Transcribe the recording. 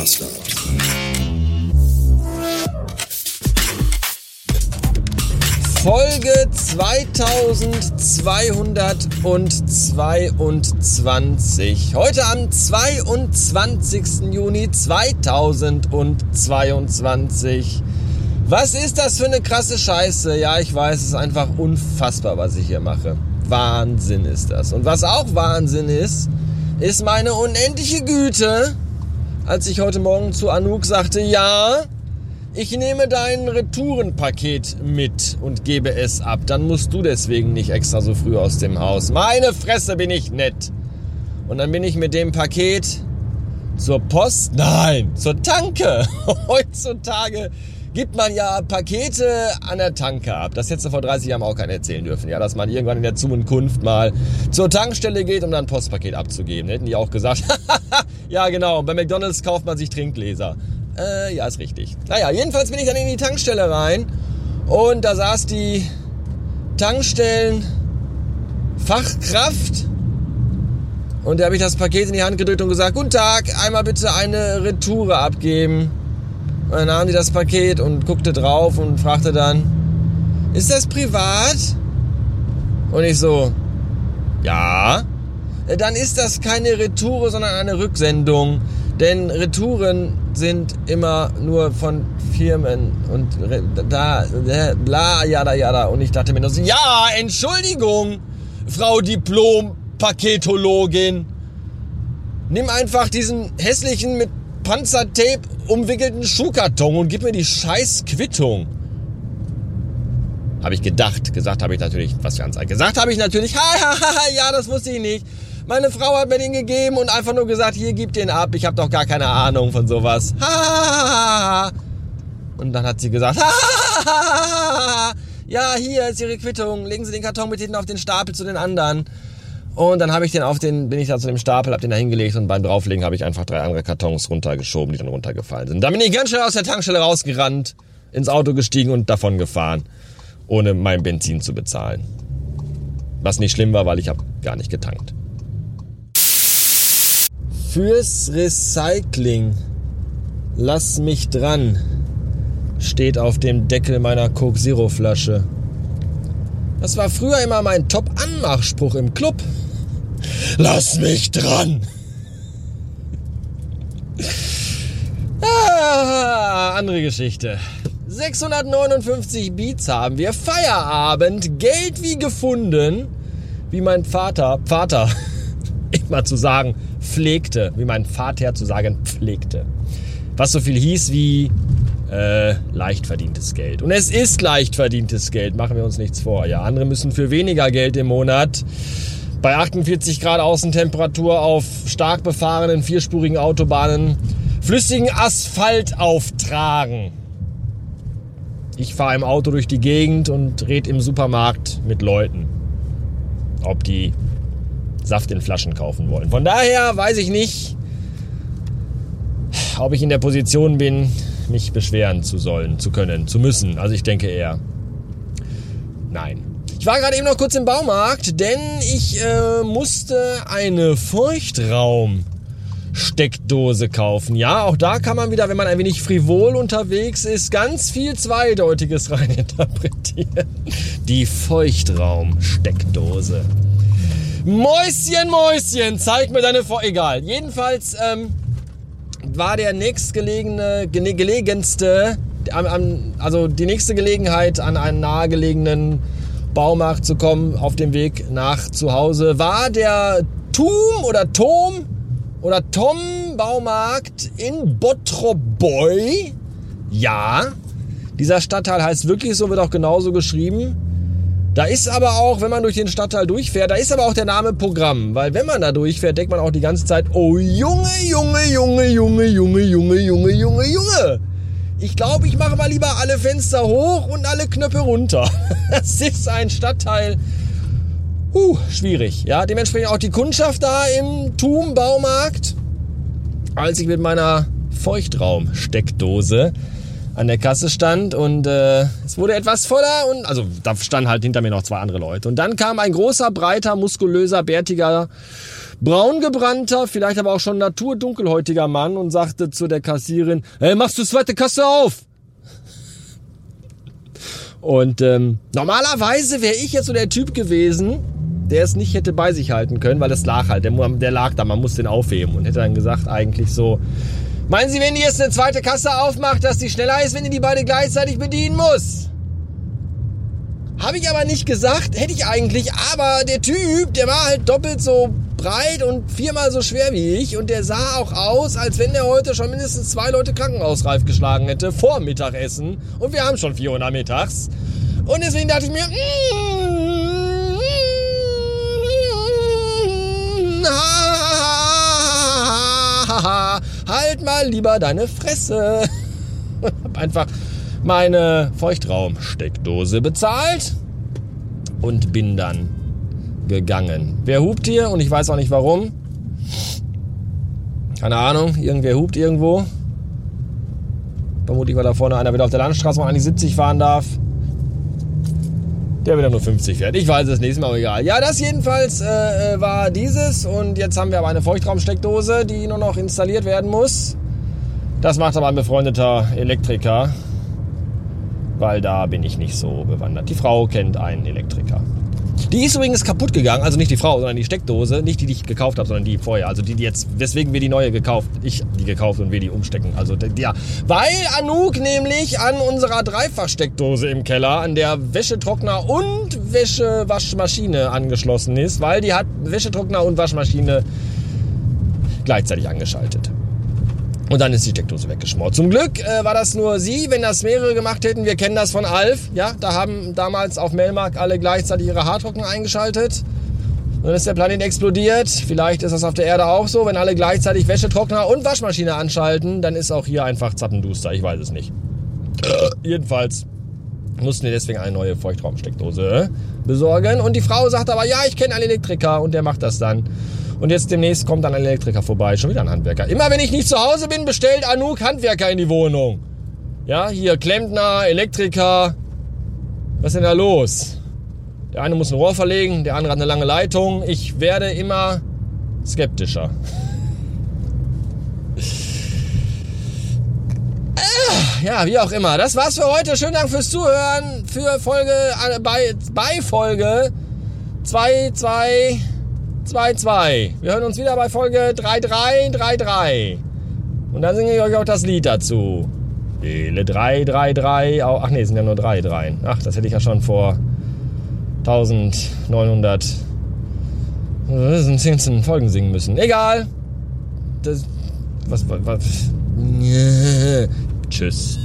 Master. Folge 2222. Heute am 22. Juni 2022. Was ist das für eine krasse Scheiße? Ja, ich weiß, es ist einfach unfassbar, was ich hier mache. Wahnsinn ist das. Und was auch Wahnsinn ist, ist meine unendliche Güte, als ich heute Morgen zu Anouk sagte, ja, ich nehme dein Retourenpaket mit und gebe es ab. Dann musst du deswegen nicht extra so früh aus dem Haus. Meine Fresse bin ich nett. Und dann bin ich mit dem Paket zur Post, nein, zur Tanke. Heutzutage gibt man ja Pakete an der Tanke ab. Das hätte vor 30 Jahren auch keiner erzählen dürfen. Ja, dass man irgendwann in der Zukunft mal zur Tankstelle geht, um dann ein Postpaket abzugeben. Hätten die auch gesagt, ja genau, bei McDonalds kauft man sich Trinkgläser. Äh, ja, ist richtig. Naja, jedenfalls bin ich dann in die Tankstelle rein und da saß die Tankstellenfachkraft und da habe ich das Paket in die Hand gedrückt und gesagt, guten Tag, einmal bitte eine Retoure abgeben. Und dann nahm die das Paket und guckte drauf und fragte dann, ist das privat? Und ich so, ja. Dann ist das keine Retoure, sondern eine Rücksendung. Denn Retouren sind immer nur von Firmen und da, bla, jada, jada. Und ich dachte mir nur so, ja, Entschuldigung, Frau Diplom-Paketologin. Nimm einfach diesen hässlichen mit Panzertape umwickelten Schuhkarton und gib mir die scheiß Quittung. Habe ich gedacht. Gesagt habe ich natürlich, was ganz gesagt habe ich natürlich, ha, ha, ha, ja, das wusste ich nicht. Meine Frau hat mir den gegeben und einfach nur gesagt, hier, gib den ab. Ich habe doch gar keine Ahnung von sowas. Ha, ha, ha, ha. Und dann hat sie gesagt, ha, ha, ha, ha. ja, hier ist Ihre Quittung. Legen Sie den Karton mit hinten auf den Stapel zu den anderen. Und dann habe ich den auf den, bin ich da zu dem Stapel, habe den da hingelegt und beim drauflegen habe ich einfach drei andere Kartons runtergeschoben, die dann runtergefallen sind. Dann bin ich ganz schnell aus der Tankstelle rausgerannt, ins Auto gestiegen und davon gefahren, ohne mein Benzin zu bezahlen. Was nicht schlimm war, weil ich habe gar nicht getankt. Fürs Recycling, lass mich dran, steht auf dem Deckel meiner Coke Zero Flasche. Das war früher immer mein Top-Anmachspruch im Club. Lass mich dran! Ah, andere Geschichte. 659 Beats haben wir. Feierabend. Geld wie gefunden. Wie mein Vater, Vater, immer zu sagen, pflegte. Wie mein Vater zu sagen, pflegte. Was so viel hieß wie äh, leicht verdientes Geld. Und es ist leicht verdientes Geld, machen wir uns nichts vor. Ja, andere müssen für weniger Geld im Monat bei 48 Grad Außentemperatur auf stark befahrenen vierspurigen Autobahnen flüssigen Asphalt auftragen. Ich fahre im Auto durch die Gegend und rede im Supermarkt mit Leuten, ob die Saft in Flaschen kaufen wollen. Von daher weiß ich nicht, ob ich in der Position bin, mich beschweren zu sollen, zu können, zu müssen. Also ich denke eher, nein. Ich war gerade eben noch kurz im Baumarkt, denn ich äh, musste eine Feuchtraum Steckdose kaufen. Ja, auch da kann man wieder, wenn man ein wenig frivol unterwegs ist, ganz viel Zweideutiges reininterpretieren. Die Feuchtraum-Steckdose. Mäuschen, Mäuschen, zeig mir deine Vor... Egal. Jedenfalls ähm, war der nächstgelegene, gelegenste, also die nächste Gelegenheit an einen nahegelegenen Baumarkt zu kommen auf dem Weg nach zu Hause, war der Tum oder Tom oder Tom Baumarkt in Bottroboi. Ja, dieser Stadtteil heißt wirklich so, wird auch genauso geschrieben. Da ist aber auch, wenn man durch den Stadtteil durchfährt, da ist aber auch der Name Programm. Weil wenn man da durchfährt, denkt man auch die ganze Zeit, oh Junge, Junge, Junge, Junge, Junge, Junge, Junge, Junge, Junge. Ich glaube, ich mache mal lieber alle Fenster hoch und alle Knöpfe runter. Das ist ein Stadtteil. Uh, schwierig. Ja, dementsprechend auch die Kundschaft da im Tum Baumarkt. Als ich mit meiner Feuchtraumsteckdose an der Kasse stand und äh, es wurde etwas voller und also da standen halt hinter mir noch zwei andere Leute. Und dann kam ein großer, breiter, muskulöser, bärtiger, braungebrannter, vielleicht aber auch schon naturdunkelhäutiger Mann und sagte zu der Kassierin, hey, machst du zweite Kasse auf? Und ähm, normalerweise wäre ich jetzt so der Typ gewesen, der es nicht hätte bei sich halten können, weil es lag halt, der, der lag da, man muss den aufheben und hätte dann gesagt eigentlich so, meinen Sie, wenn die jetzt eine zweite Kasse aufmacht, dass die schneller ist, wenn die die beide gleichzeitig bedienen muss? Habe ich aber nicht gesagt, hätte ich eigentlich, aber der Typ, der war halt doppelt so breit und viermal so schwer wie ich und der sah auch aus, als wenn der heute schon mindestens zwei Leute krankenhausreif geschlagen hätte vor Mittagessen und wir haben schon 4 Uhr mittags. Und deswegen dachte ich mir, halt mal lieber deine Fresse. hab einfach meine Feuchtraumsteckdose bezahlt und bin dann gegangen. Wer hupt hier? Und ich weiß auch nicht warum. Keine Ahnung, irgendwer hupt irgendwo. Vermutlich, weil da vorne einer wieder auf der Landstraße mal an die 70 fahren darf. Der wieder nur 50 fährt. Ich weiß es nicht, ist mir auch egal. Ja, das jedenfalls äh, äh, war dieses. Und jetzt haben wir aber eine Feuchtraumsteckdose, die nur noch installiert werden muss. Das macht aber ein befreundeter Elektriker weil da bin ich nicht so bewandert. Die Frau kennt einen Elektriker. Die ist übrigens kaputt gegangen, also nicht die Frau, sondern die Steckdose, nicht die, die ich gekauft habe, sondern die vorher, also die, die jetzt, weswegen wir die neue gekauft, ich die gekauft und wir die umstecken, also ja, weil Anouk nämlich an unserer Dreifachsteckdose im Keller, an der Wäschetrockner und Wäschewaschmaschine angeschlossen ist, weil die hat Wäschetrockner und Waschmaschine gleichzeitig angeschaltet. Und dann ist die Steckdose weggeschmort. Zum Glück äh, war das nur sie. Wenn das mehrere gemacht hätten, wir kennen das von Alf. Ja, da haben damals auf Melmark alle gleichzeitig ihre Haartrockner eingeschaltet. Dann ist der Planet explodiert. Vielleicht ist das auf der Erde auch so. Wenn alle gleichzeitig Wäschetrockner und Waschmaschine anschalten, dann ist auch hier einfach Zappenduster. Ich weiß es nicht. Jedenfalls mussten wir deswegen eine neue Feuchtraumsteckdose besorgen. Und die Frau sagt aber, ja, ich kenne einen Elektriker und der macht das dann. Und jetzt demnächst kommt dann ein Elektriker vorbei, schon wieder ein Handwerker. Immer wenn ich nicht zu Hause bin, bestellt Anouk Handwerker in die Wohnung. Ja, hier Klempner, Elektriker. Was ist denn da los? Der eine muss ein Rohr verlegen, der andere hat eine lange Leitung. Ich werde immer skeptischer. Ja, wie auch immer. Das war's für heute. Schönen Dank fürs Zuhören. Für Folge, äh, bei, bei Folge 2, 2, 2-2. Wir hören uns wieder bei Folge 3-3-3-3. Und dann singe ich euch auch das Lied dazu.Ele 3-3-3. Ach nee, sind ja nur 3 3 Ach, das hätte ich ja schon vor 1900 10 Folgen singen müssen. Egal. Das, was, was, was. Tschüss.